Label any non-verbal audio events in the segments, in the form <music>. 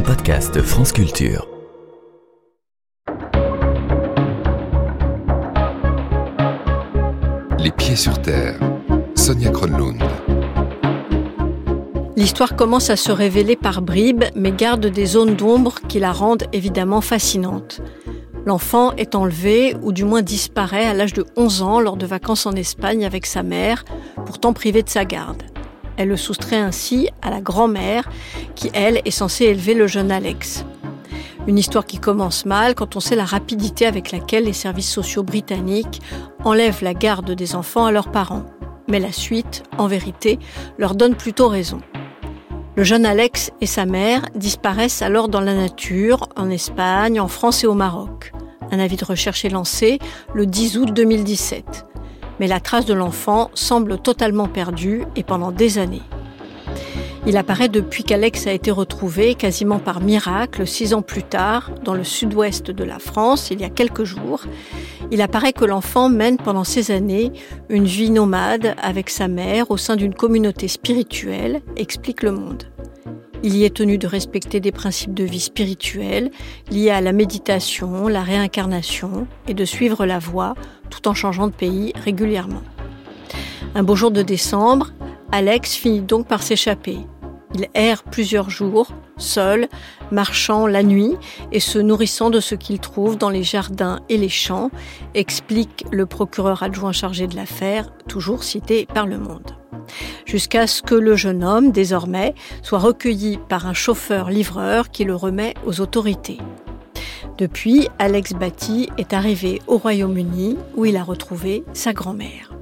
un podcast France Culture. Les pieds sur terre. Sonia Kronlund. L'histoire commence à se révéler par bribes, mais garde des zones d'ombre qui la rendent évidemment fascinante. L'enfant est enlevé, ou du moins disparaît à l'âge de 11 ans lors de vacances en Espagne avec sa mère, pourtant privée de sa garde. Elle le soustrait ainsi à la grand-mère qui, elle, est censée élever le jeune Alex. Une histoire qui commence mal quand on sait la rapidité avec laquelle les services sociaux britanniques enlèvent la garde des enfants à leurs parents. Mais la suite, en vérité, leur donne plutôt raison. Le jeune Alex et sa mère disparaissent alors dans la nature, en Espagne, en France et au Maroc. Un avis de recherche est lancé le 10 août 2017 mais la trace de l'enfant semble totalement perdue et pendant des années. Il apparaît depuis qu'Alex a été retrouvé quasiment par miracle six ans plus tard dans le sud-ouest de la France, il y a quelques jours. Il apparaît que l'enfant mène pendant ces années une vie nomade avec sa mère au sein d'une communauté spirituelle, explique le monde. Il y est tenu de respecter des principes de vie spirituels liés à la méditation, la réincarnation et de suivre la voie tout en changeant de pays régulièrement. Un beau jour de décembre, Alex finit donc par s'échapper. Il erre plusieurs jours, seul, marchant la nuit et se nourrissant de ce qu'il trouve dans les jardins et les champs, explique le procureur adjoint chargé de l'affaire, toujours cité par le monde jusqu'à ce que le jeune homme, désormais, soit recueilli par un chauffeur-livreur qui le remet aux autorités. Depuis, Alex Batty est arrivé au Royaume-Uni où il a retrouvé sa grand-mère.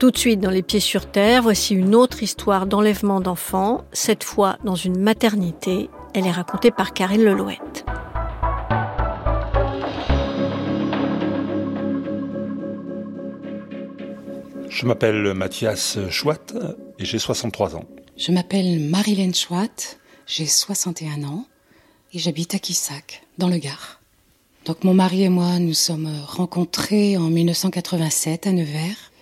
Tout de suite dans les pieds sur terre, voici une autre histoire d'enlèvement d'enfants, cette fois dans une maternité. Elle est racontée par Karine Lelouette. Je m'appelle Mathias Chouat et j'ai 63 ans. Je m'appelle Marilène Chouat, j'ai 61 ans et j'habite à Quissac, dans le Gard. Donc mon mari et moi, nous sommes rencontrés en 1987 à Nevers.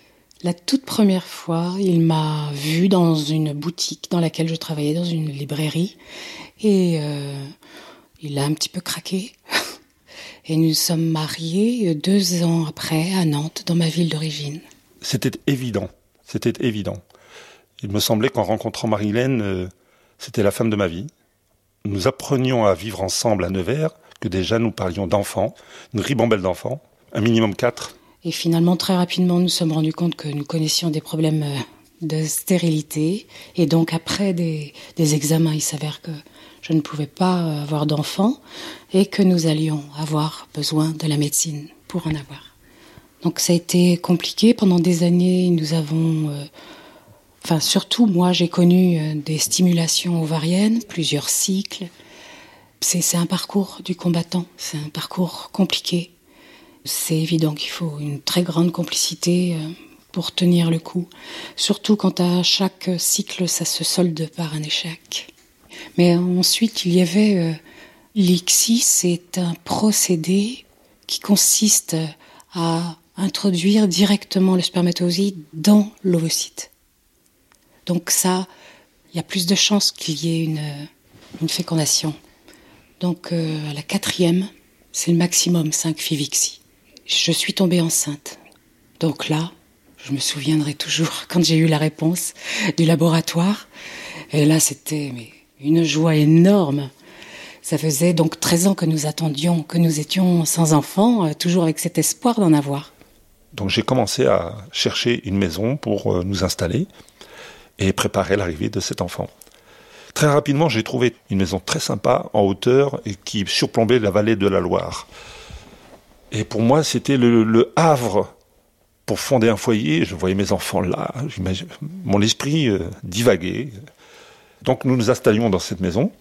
La toute première fois, il m'a vu dans une boutique dans laquelle je travaillais, dans une librairie, et euh, il a un petit peu craqué. <laughs> Et nous sommes mariés deux ans après à Nantes, dans ma ville d'origine c'était évident. C'était évident. Il me semblait qu'en rencontrant Marilène, euh, c'était la femme de ma vie. Nous apprenions à vivre ensemble à Nevers, que déjà nous parlions d'enfants, une ribambelle d'enfants, un minimum quatre. Et finalement, très rapidement, nous sommes rendus compte que nous connaissions des problèmes euh, de stérilité. Et donc, après des, examens, il s'avère que je ne pouvais pas avoir d'enfants et que nous allions avoir besoin de la médecine pour en avoir. Donc ça a été compliqué pendant des années. Nous avons, euh, enfin surtout moi, j'ai connu euh, des stimulations ovariennes, plusieurs cycles. C'est un parcours du combattant, c'est un parcours compliqué. C'est évident qu'il faut une très grande complicité euh, pour tenir le coup, surtout quand à chaque cycle ça se solde par un échec. Mais ensuite il y avait l'ICSI, c'est un procédé qui consiste à introduire directement le spermatozoïde dans l'ovocyte. Donc ça, il y a plus de chances qu'il y ait une, fécondation. Donc euh, à la quatrième, c'est le maximum 5 Fivixi. Je suis tombée enceinte. Donc là, je me souviendrai toujours <laughs> quand j'ai eu la réponse du laboratoire. Et là, c'était une joie énorme. Ça faisait donc 13 ans que nous attendions, que nous étions sans enfants, euh, toujours avec cet espoir d'en avoir. Donc j'ai commencé à chercher une maison pour euh, nous installer et préparer l'arrivée de cet enfant. Très rapidement, j'ai trouvé une maison très sympa en hauteur et qui surplombait la vallée de la Loire. Et pour moi, c'était le, havre pour fonder un foyer. Je voyais mes enfants là, mon esprit euh, divaguait. Donc nous nous installions dans cette maison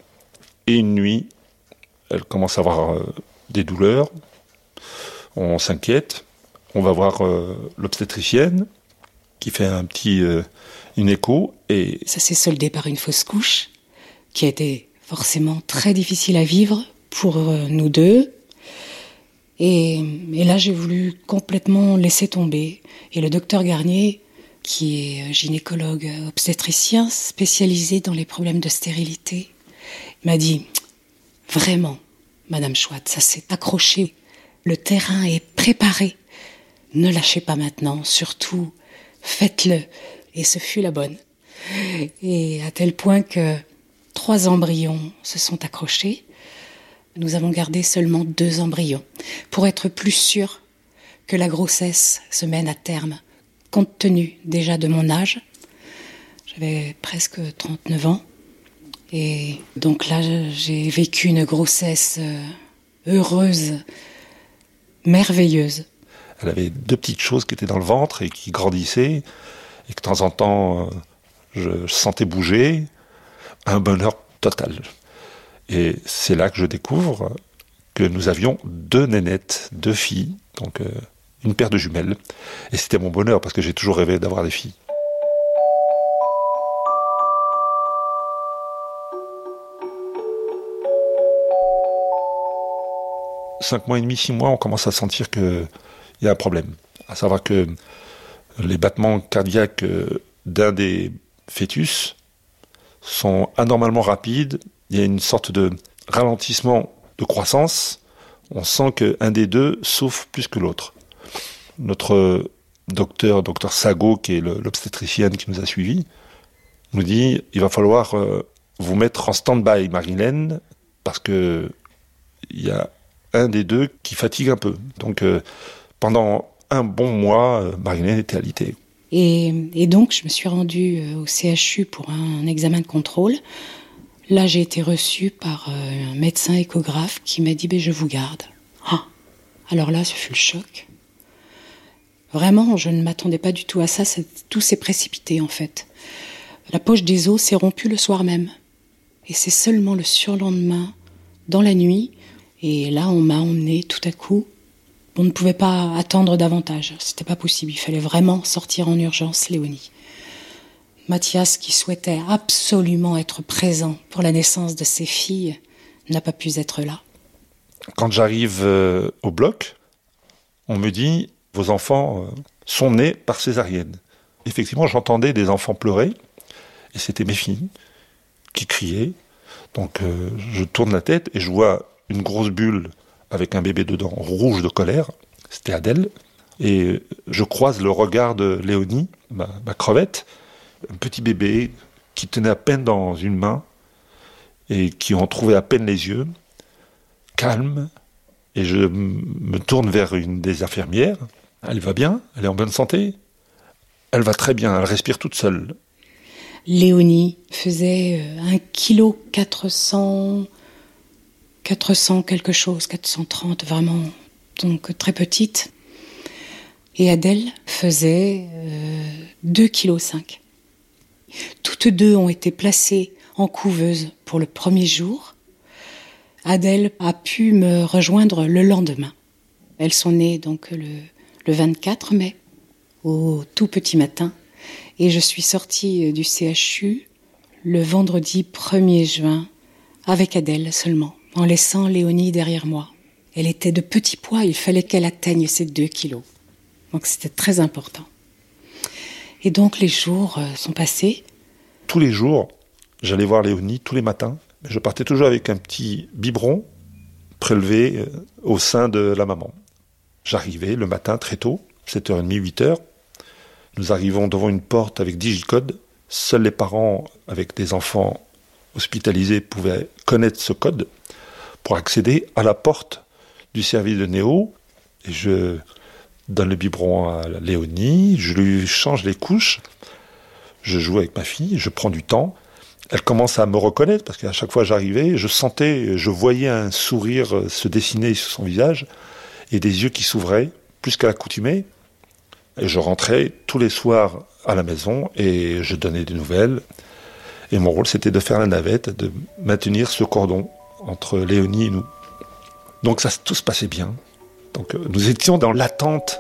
et une nuit, elle commence à avoir euh, des douleurs. On s'inquiète on va voir euh, l'obstétricienne qui fait un petit euh, écho et ça s'est soldé par une fausse couche qui a été forcément très difficile à vivre pour euh, nous deux. Et, et là, j'ai voulu complètement laisser tomber. Et le docteur Garnier, qui est gynécologue obstétricien spécialisé dans les problèmes de stérilité, m'a dit Vraiment, Madame Chouette, ça s'est accroché. Le terrain est préparé. Ne lâchez pas maintenant, surtout, faites-le. Et ce fut la bonne. Et à tel point que trois embryons se sont accrochés. Nous avons gardé seulement deux embryons pour être plus sûrs que la grossesse se mène à terme, compte tenu déjà de mon âge. J'avais presque 39 ans. Et donc là, j'ai vécu une grossesse euh, heureuse, merveilleuse. Elle avait deux petites choses qui étaient dans le ventre et qui grandissaient, et que de temps en temps, euh, je sentais bouger. Un bonheur total. Et c'est là que je découvre que nous avions deux nénettes, deux filles, donc euh, une paire de jumelles. Et c'était mon bonheur parce que j'ai toujours rêvé d'avoir des filles. Cinq mois et demi, six mois, on commence à sentir qu'il y a un problème. À savoir que les battements cardiaques euh, d'un des fœtus sont anormalement rapides. Il y a une sorte de ralentissement de croissance. On sent qu'un des deux souffre plus que l'autre. Notre docteur, docteur Sago, qui est l'obstétricienne qui nous a suivis, nous dit il va falloir euh, vous mettre en stand-by, Marilène, parce que il y a un des deux qui fatigue un peu. Donc euh, pendant un bon mois, euh, Marilène était alitée. Et, donc, je me suis rendue euh, au CHU pour un, examen de contrôle. Là, j'ai été reçue par euh, un médecin échographe qui m'a dit ben, Je vous garde. Ah Alors là, ce fut le choc. Vraiment, je ne m'attendais pas du tout à ça. Tout s'est précipité, en fait. La poche des os s'est rompue le soir même. Et c'est seulement le surlendemain, dans la nuit, et là, on m'a emmené tout à coup on ne pouvait pas attendre davantage. C'était pas possible. Il fallait vraiment sortir en urgence Léonie. Mathias, qui souhaitait absolument être présent pour la naissance de ses filles, n'a pas pu être là. Quand j'arrive euh, au bloc, on me dit vos enfants euh, sont nés par césarienne. Effectivement, j'entendais des enfants pleurer, et c'était mes filles qui criaient. Donc euh, je tourne la tête et je vois une grosse bulle avec un bébé dedans, rouge de colère. C'était Adèle. Et je croise le regard de Léonie, ma, crevette, un petit bébé qui tenait à peine dans une main et qui en trouvait à peine les yeux, calme. Et je me tourne vers une des infirmières. Elle va bien Elle est en bonne santé Elle va très bien, elle respire toute seule. Léonie faisait 1 kg 400 400 quelque chose, 430 vraiment, donc très petite. Et Adèle faisait 2,5 kg. Toutes deux ont été placées en couveuse pour le premier jour. Adèle a pu me rejoindre le lendemain. Elles sont nées donc le, le 24 mai, au tout petit matin, et je suis sortie du CHU le vendredi 1er juin avec Adèle seulement en laissant Léonie derrière moi. Elle était de petit poids, il fallait qu'elle atteigne ses deux kilos. Donc c'était très important. Et donc les jours euh, sont passés. Tous les jours, j'allais voir Léonie tous les matins. Je partais toujours avec un petit biberon prélevé euh, au sein de la maman. J'arrivais le matin très tôt, 7h30, 8h. Nous arrivons devant une porte avec digicode. Seuls les parents avec des enfants hospitalisés pouvaient connaître ce code pour accéder à la porte du service de Néo. Et je donne le biberon à Léonie, je lui change les couches, je joue avec ma fille, je prends du temps. Elle commence à me reconnaître parce qu'à chaque fois j'arrivais, je sentais, je voyais un sourire se dessiner sur son visage et des yeux qui s'ouvraient plus qu'à l'accoutumée. Et je rentrais tous les soirs à la maison et je donnais des nouvelles. Et mon rôle, c'était de faire la navette, de maintenir ce cordon entre Léonie et nous. Donc ça, tout se passait bien. Donc euh, nous étions dans l'attente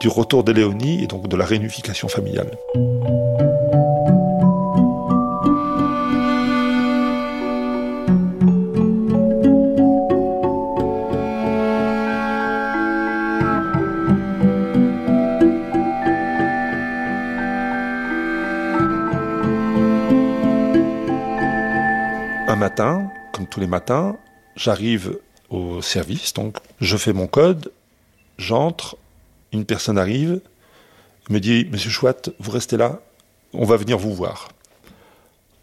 du retour de Léonie et donc de la réunification familiale. Un matin, comme tous les matins, j'arrive au service, donc je fais mon code, j'entre, une personne arrive, me dit Monsieur Chouette, vous restez là, on va venir vous voir.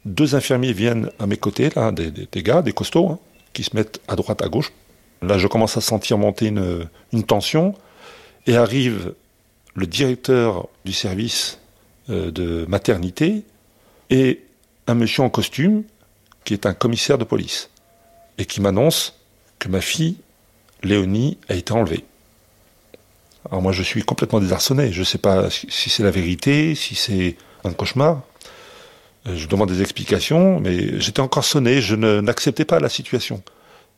Deux infirmiers viennent à mes côtés, là, des, gars, des costauds, hein, qui se mettent à droite, à gauche. Là, je commence à sentir monter une, une tension, et arrive le directeur du service euh, de maternité et un monsieur en costume qui est un commissaire de police et qui m'annonce que ma fille, Léonie, a été enlevée. Alors moi je suis complètement désarçonné, je ne sais pas si c'est la vérité, si c'est un cauchemar. Euh, je demande des explications, mais j'étais encore sonné, je n'acceptais pas la situation.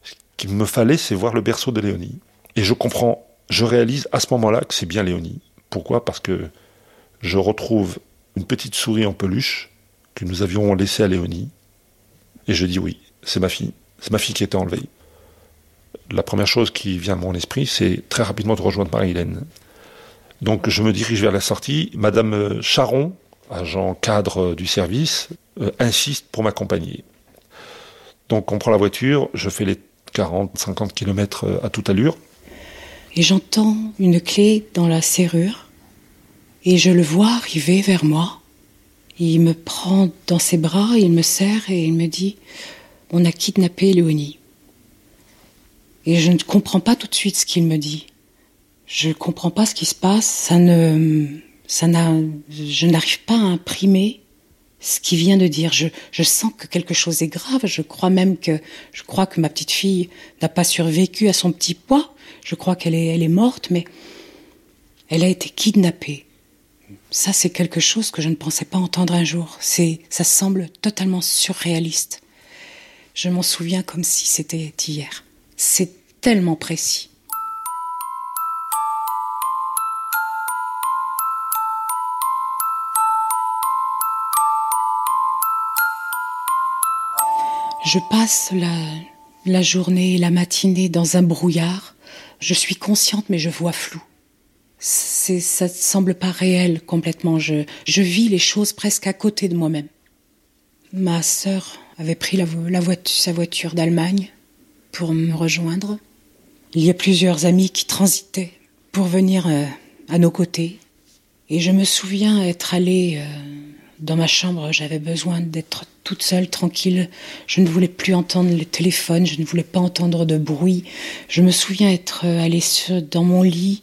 Ce qu'il me fallait, c'est voir le berceau de Léonie. Et je comprends, je réalise à ce moment-là que c'est bien Léonie. Pourquoi? Parce que je retrouve une petite souris en peluche que nous avions laissée à Léonie. Et je dis oui, c'est ma fille. C'est ma fille qui été enlevée la première chose qui vient à mon esprit, c'est très rapidement de rejoindre Marie-Hélène. Donc je me dirige vers la sortie. Madame Charon, agent cadre du service, euh, insiste pour m'accompagner. Donc on prend la voiture, je fais les 40-50 km euh, à toute allure. Et j'entends une clé dans la serrure et je le vois arriver vers moi. Il me prend dans ses bras, il me serre et il me dit On a kidnappé Léonie. Et je ne comprends pas tout de suite ce qu'il me dit. Je ne comprends pas ce qui se passe. Ça ne, ça n'a, je n'arrive pas à imprimer ce qu'il vient de dire. Je, je sens que quelque chose est grave. Je crois même que, je crois que ma petite fille n'a pas survécu à son petit poids. Je crois qu'elle est, elle est morte, mais elle a été kidnappée. Ça, c'est quelque chose que je ne pensais pas entendre un jour. C'est, ça semble totalement surréaliste. Je m'en souviens comme si c'était hier. C'est tellement précis. Je passe la, la journée et la matinée dans un brouillard. Je suis consciente mais je vois flou. Ça ne semble pas réel complètement. Je, vis les choses presque à côté de moi-même. Ma sœur avait pris la voiture, sa voiture d'Allemagne pour me rejoindre. Il y a plusieurs amis qui transitaient pour venir euh, à nos côtés. Et je me souviens être allée euh, dans ma chambre, j'avais besoin d'être toute seule, tranquille. Je ne voulais plus entendre les téléphones, je ne voulais pas entendre de bruit. Je me souviens être euh, allée dans mon lit,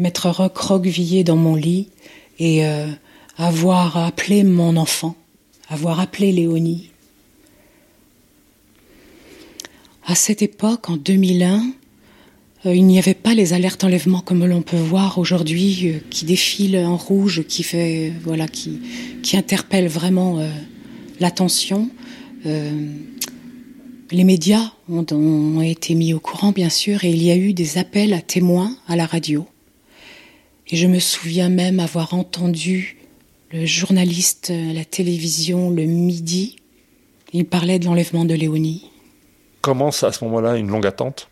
m'être recroquevillée dans mon lit et avoir appelé mon enfant, avoir appelé Léonie À cette époque, en 2001, euh, il n'y avait pas les alertes enlèvement comme l'on peut voir aujourd'hui, euh, qui défilent en rouge, qui fait, voilà, qui, interpellent vraiment euh, l'attention. les médias ont, été mis au courant, bien sûr, et il y a eu des appels à témoins à la radio. Et je me souviens même avoir entendu le journaliste à la télévision le midi. Il parlait de l'enlèvement de Léonie. Commence à ce moment-là une longue attente,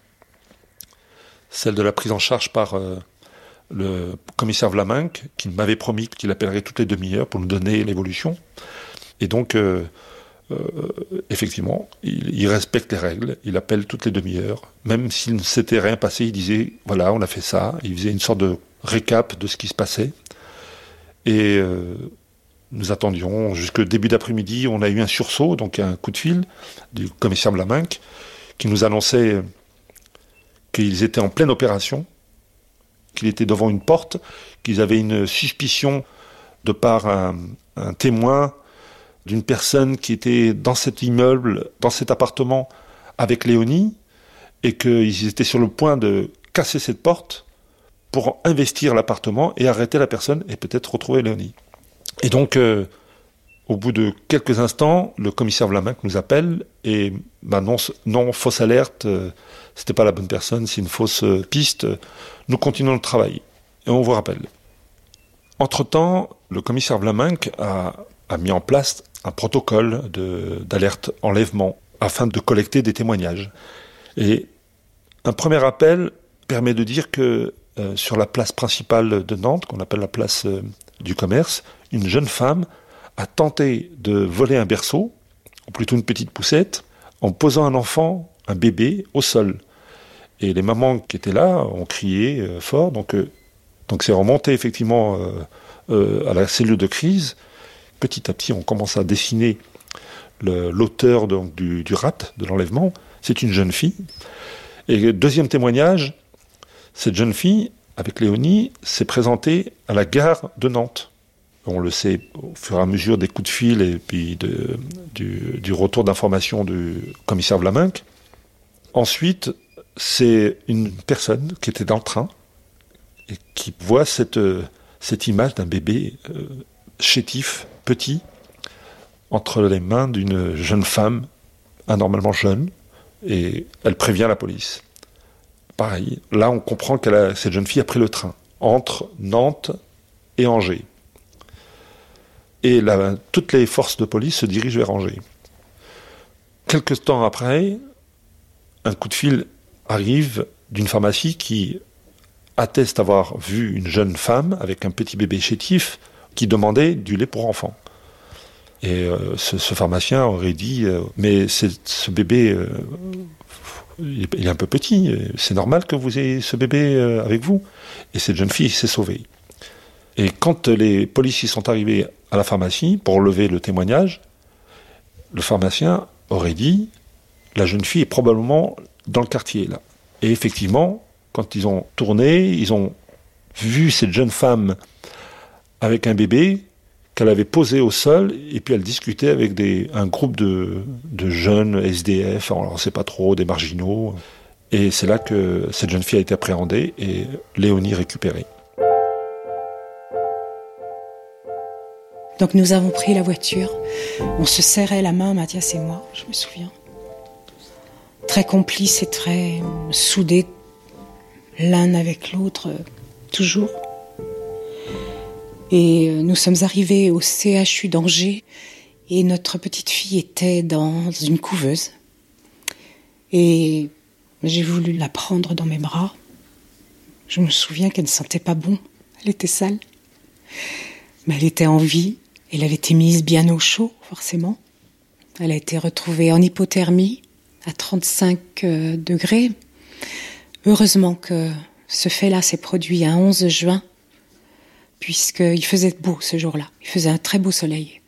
celle de la prise en charge par euh, le commissaire Vlaminck, qui m'avait promis qu'il appellerait toutes les demi-heures pour nous donner l'évolution. Et donc, euh, euh, effectivement, il, respecte les règles, il appelle toutes les demi-heures, même s'il ne s'était rien passé, il disait, voilà, on a fait ça, il faisait une sorte de récap de ce qui se passait. Et nous attendions jusqu'au début d'après-midi. On a eu un sursaut, donc un coup de fil du commissaire Blaminck, qui nous annonçait qu'ils étaient en pleine opération, qu'ils étaient devant une porte, qu'ils avaient une suspicion de par un témoin d'une personne qui était dans cet immeuble, dans cet appartement avec Léonie, et qu'ils étaient sur le point de casser cette porte pour investir l'appartement et arrêter la personne et peut-être retrouver Léonie. Et donc, euh, au bout de quelques instants, le commissaire Vlaminck nous appelle et non, fausse alerte, euh, c'était pas la bonne personne, c'est une fausse euh, piste. Nous continuons le travail et on vous rappelle. Entre-temps, le commissaire Vlaminck a, a, mis en place un protocole d'alerte enlèvement afin de collecter des témoignages. Et un premier appel permet de dire que sur la place principale de Nantes, qu'on appelle la place du commerce, une jeune femme a tenté de voler un berceau, ou plutôt une petite poussette, en posant un enfant un bébé au sol. Et les mamans qui étaient là ont crié euh, fort. Donc, euh, donc c'est remonté effectivement à la cellule de crise. Petit à petit, on commence à dessiner l'auteur du rat, de l'enlèvement. C'est une jeune fille. Et deuxième témoignage, cette jeune fille, avec Léonie, s'est présentée à la gare de Nantes. On le sait au fur et à mesure des coups de fil et puis du, retour d'information du commissaire Vlaminck. Ensuite, c'est une personne qui était dans le train et qui voit cette, cette image d'un bébé euh, chétif, petit, entre les mains d'une jeune femme, anormalement jeune, et elle prévient la police. Pareil, là on comprend que cette jeune fille a pris le train entre Nantes et Angers. Et toutes les forces de police se dirigent vers Angers. Quelques temps après, un coup de fil arrive d'une pharmacie qui atteste avoir vu une jeune femme avec un petit bébé chétif qui demandait du lait pour enfants. Et euh, ce, pharmacien aurait dit euh, Mais ce bébé, euh, il, est, un peu petit, c'est normal que vous ayez ce bébé avec vous. Et cette jeune fille s'est sauvée. Et quand les policiers sont arrivés à la pharmacie pour lever le témoignage, le pharmacien aurait dit La jeune fille est probablement dans le quartier là. Et effectivement, quand ils ont tourné, ils ont vu cette jeune femme avec un bébé qu'elle avait posé au sol, et puis elle discutait avec un groupe de, de jeunes SDF, on ne sait pas trop, des marginaux. Et c'est là que cette jeune fille a été appréhendée et Léonie récupérée. Donc nous avons pris la voiture, on se serrait la main, Mathias et moi, je me souviens très complices et très soudés l'un avec l'autre, toujours. Et euh, nous sommes arrivés au CHU d'Angers et notre petite fille était dans une couveuse. Et j'ai voulu la prendre dans mes bras. Je me souviens qu'elle ne sentait pas bon, elle était sale. Mais elle était en vie, elle avait été mise bien au chaud, forcément. Elle a été retrouvée en hypothermie, à 35 euh, degrés. Heureusement que ce fait-là s'est produit un 11 juin, puisqu'il faisait beau ce jour-là. Il faisait un très beau soleil.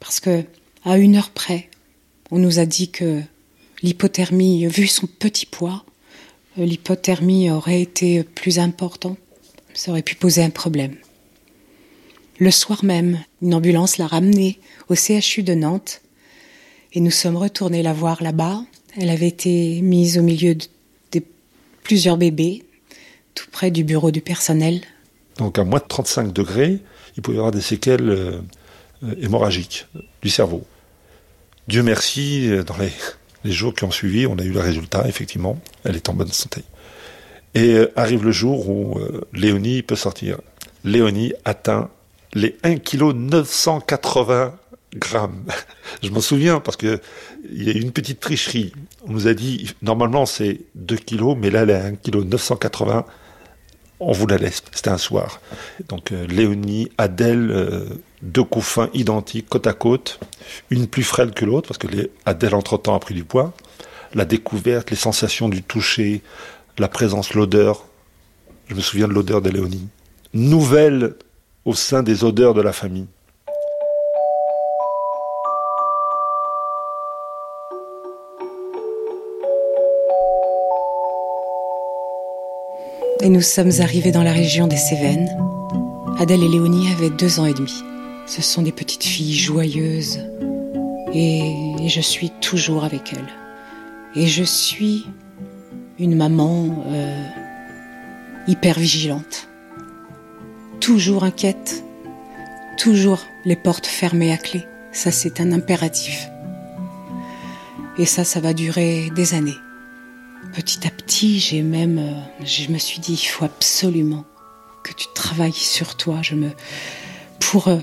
Parce que, à une heure près, on nous a dit que l'hypothermie, vu son petit poids, euh, l'hypothermie aurait été plus importante. Ça aurait pu poser un problème. Le soir même, une ambulance l'a ramenée au CHU de Nantes et nous sommes retournés la voir là-bas elle avait été mise au milieu de, plusieurs bébés, tout près du bureau du personnel. Donc à moins de 35 degrés, il pouvait y avoir des séquelles euh, hémorragiques du cerveau. Dieu merci, euh, dans les, jours qui ont suivi, on a eu le résultat, effectivement, elle est en bonne santé. Et euh, arrive le jour où Léonie peut sortir. Léonie atteint les 1 kg 980 grammes. <laughs> Je m'en souviens parce que il y a eu une petite tricherie. On nous a dit, normalement c'est 2 kilos, mais là elle est à 1 kg 980. On vous la laisse. C'était un soir. Donc euh, Léonie, Adèle, euh, deux couffins identiques, côte à côte. Une plus frêle que l'autre, parce que les, Adèle entre-temps a pris du poids. La découverte, les sensations du toucher, la présence, l'odeur. Je me souviens de l'odeur de Léonie. Nouvelle au sein des odeurs de la famille. Et nous sommes arrivés dans la région des Cévennes. Adèle et Léonie avaient deux ans et demi. Ce sont des petites filles joyeuses et, je suis toujours avec elles. Et je suis une maman euh, hyper vigilante, toujours inquiète, toujours les portes fermées à clé. Ça, c'est un impératif. Et ça, ça va durer des années petit à petit, j'ai même, euh, je me suis dit, il faut absolument que tu travailles sur toi. Je me, pour euh,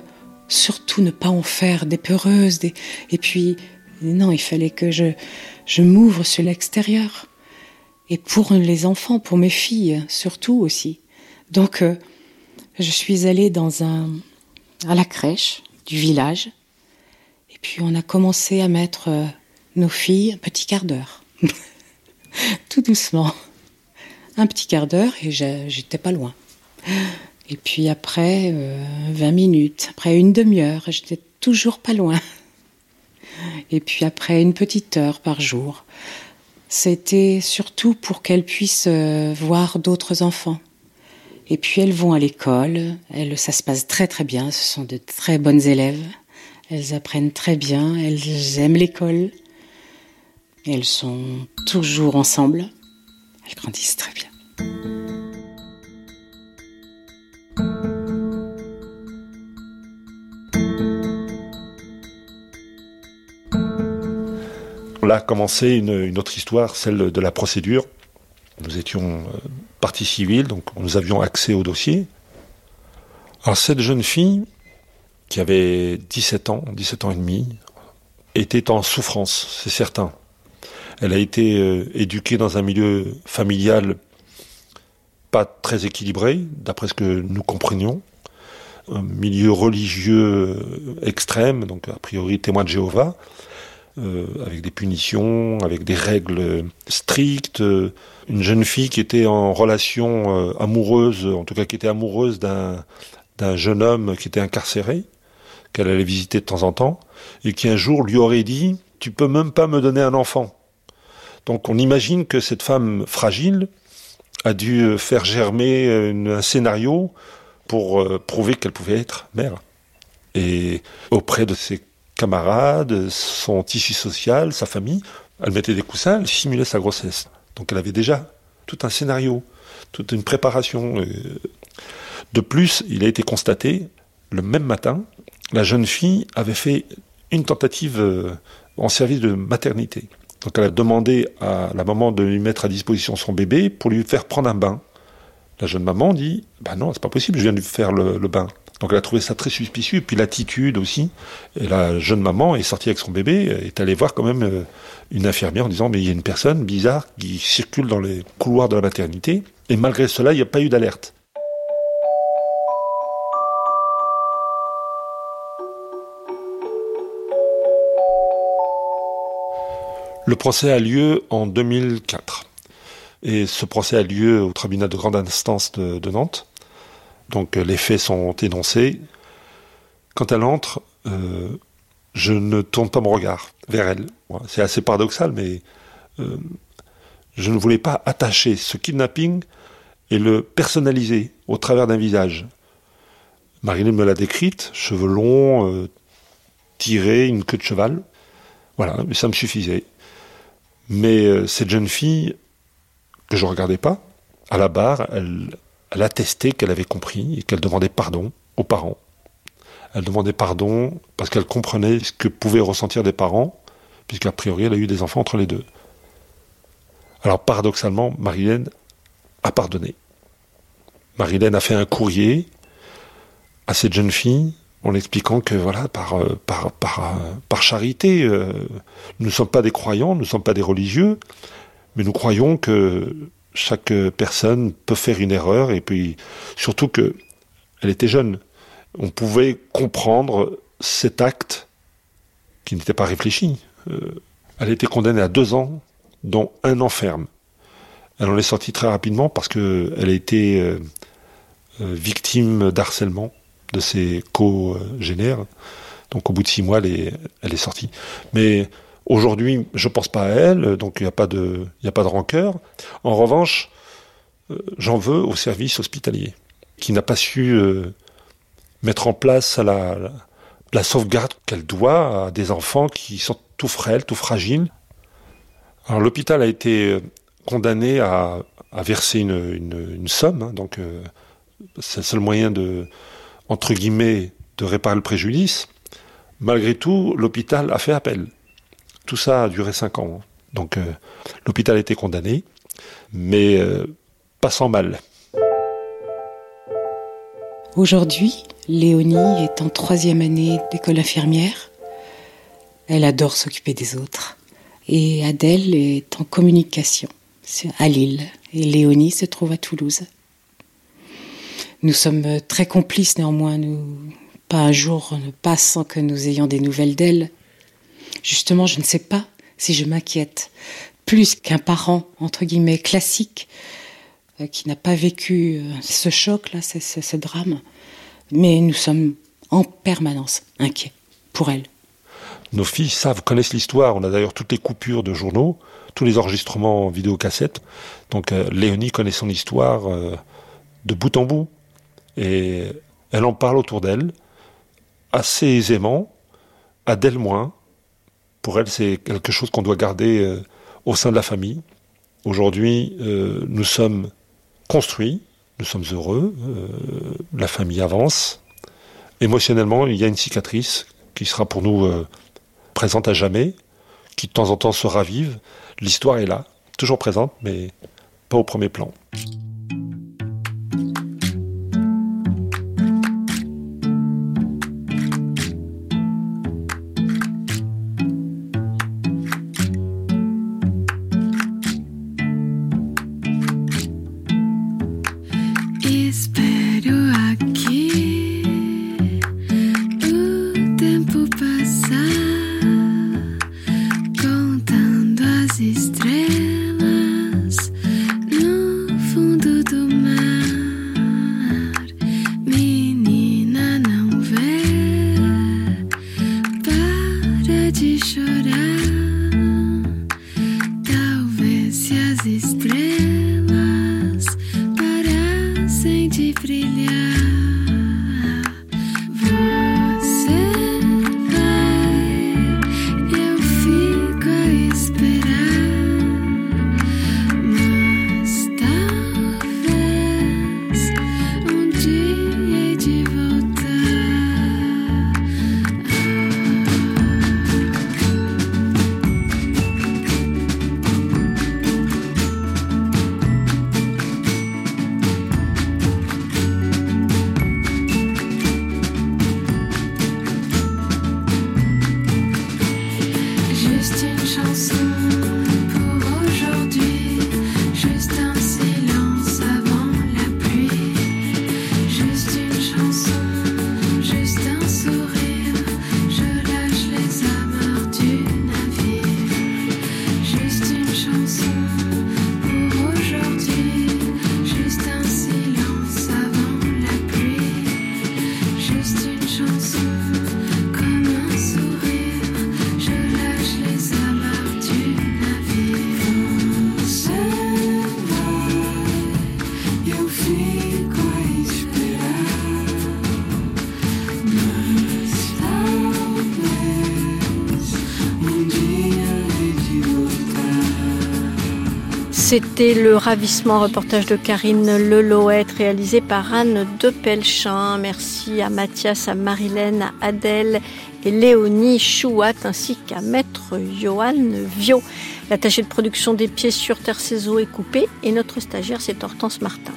surtout ne pas en faire des peureuses, des, et puis non, il fallait que je, je m'ouvre sur l'extérieur. Et pour les enfants, pour mes filles surtout aussi. Donc, euh, je suis allée dans un, à la crèche du village. Et puis on a commencé à mettre nos filles un petit quart d'heure. <laughs> <laughs> tout doucement. Un petit quart d'heure et j'étais pas loin. Et puis après, 20 euh, minutes, après une demi-heure, j'étais toujours pas loin. Et puis après, une petite heure par jour. C'était surtout pour qu'elles puissent euh, voir d'autres enfants. Et puis elles vont à l'école, elles, ça se passe très très bien, ce sont de très bonnes élèves, elles apprennent très bien, elles aiment l'école, elles sont toujours ensemble, elles grandissent très bien. Là a commencé une, autre histoire, celle de la procédure. Nous étions euh, partie civile, donc nous avions accès au dossier. Alors cette jeune fille, qui avait 17 ans, 17 ans et demi, était en souffrance, c'est certain. Elle a été euh, éduquée dans un milieu familial pas très équilibré, d'après ce que nous comprenions. Un milieu religieux extrême, donc a priori témoin de Jéhovah, euh, avec des punitions, avec des règles strictes. Une jeune fille qui était en relation euh, amoureuse, en tout cas qui était amoureuse d'un d'un jeune homme qui était incarcéré, qu'elle allait visiter de temps en temps, et qui un jour lui aurait dit Tu peux même pas me donner un enfant. Donc on imagine que cette femme fragile a dû euh, faire germer un scénario pour euh, prouver qu'elle pouvait être mère. Et auprès de ses camarades, son tissu social, sa famille, elle mettait des coussins, elle simulait sa grossesse. Donc elle avait déjà tout un scénario, toute une préparation. Euh. De plus, il a été constaté, le même matin, la jeune fille avait fait une tentative en service de maternité. Donc elle a demandé à la maman de lui mettre à disposition son bébé pour lui faire prendre un bain. La jeune maman dit Bah non, c'est pas possible, je viens de lui faire le, bain. Donc elle a trouvé ça très suspicieux, puis l'attitude aussi. Et la jeune maman est sortie avec son bébé, est allée voir quand même euh, une infirmière en disant Mais il y a une personne bizarre qui circule dans les couloirs de la maternité. Et malgré cela, il n'y a pas eu d'alerte. Le procès a lieu en 2004. Et ce procès a lieu au tribunal de grande instance de, Nantes. Donc euh, les faits sont énoncés. Quand elle entre, euh, je ne tourne pas mon regard vers elle. C'est assez paradoxal, mais euh, je ne voulais pas attacher ce kidnapping et le personnaliser au travers d'un visage. Marilyn me l'a décrite, cheveux longs, tirés, une queue de cheval. Voilà, mais ça me suffisait. Mais euh, cette jeune fille, que je ne regardais pas, à la barre, elle, elle attestait qu'elle avait compris et qu'elle demandait pardon aux parents. Elle demandait pardon parce qu'elle comprenait ce que pouvaient ressentir des parents, puisqu'a priori elle a eu des enfants entre les deux. Alors paradoxalement, Marilène a pardonné. Marilène a fait un courrier à cette jeune fille en expliquant que voilà par euh, par par euh, par charité euh, nous ne sommes pas des croyants, nous ne sommes pas des religieux, mais nous croyons que chaque personne peut faire une erreur et puis surtout que elle était jeune, on pouvait comprendre cet acte qui n'était pas réfléchi. elle était condamnée à deux ans, dont un an ferme. Elle en est sortie très rapidement parce que elle a été victime d'harcèlement de ses co-génères. Donc au bout de six mois, elle est, sortie. Mais aujourd'hui, je pense pas à elle, donc il n'y a pas de, a pas de rancœur. En revanche, euh, j'en veux au service hospitalier, qui n'a pas su euh, mettre en place la, sauvegarde qu'elle doit à des enfants qui sont tout frêles, tout fragiles. Alors l'hôpital a été euh, condamné à, verser une, une, somme, hein, donc c'est le seul moyen de, entre guillemets, de réparer le préjudice, malgré tout, l'hôpital a fait appel. Tout ça a duré cinq ans. Donc euh, l'hôpital a été condamné, mais euh, pas sans mal. Aujourd'hui, Léonie est en troisième année d'école infirmière. Elle adore s'occuper des autres. Et Adèle est en communication à Lille. Et Léonie se trouve à Toulouse. Nous sommes euh, très complices néanmoins. Nous, pas un jour ne passe sans que nous ayons des nouvelles d'elle. Justement, je ne sais pas si je m'inquiète plus qu'un parent, entre guillemets, classique, euh, qui n'a pas vécu euh, ce choc-là, ce, ce drame. Mais nous sommes en permanence inquiets pour elle. Nos filles savent, connaissent l'histoire. On a d'ailleurs toutes les coupures de journaux, tous les enregistrements vidéocassettes. Donc Léonie connaît son histoire de bout en bout. Et elle en parle autour d'elle, assez aisément, à d'elle moins. Pour elle, c'est quelque chose qu'on doit garder euh, au sein de la famille. Aujourd'hui, nous sommes construits, nous sommes heureux, la famille avance. Émotionnellement, il y a une cicatrice qui sera pour nous présente à jamais, qui de temps en temps se ravive. L'histoire est là, toujours présente, mais pas au premier plan. desespero. C'était le ravissement reportage de Karine Leloët réalisé par Anne Depelchin. Merci à Mathias, à Marilène, à Adèle et Léonie Chouat ainsi qu'à Maître Johan Vio. L'attaché de production des pieds sur terre saison est coupé et notre stagiaire c'est Hortense Martin.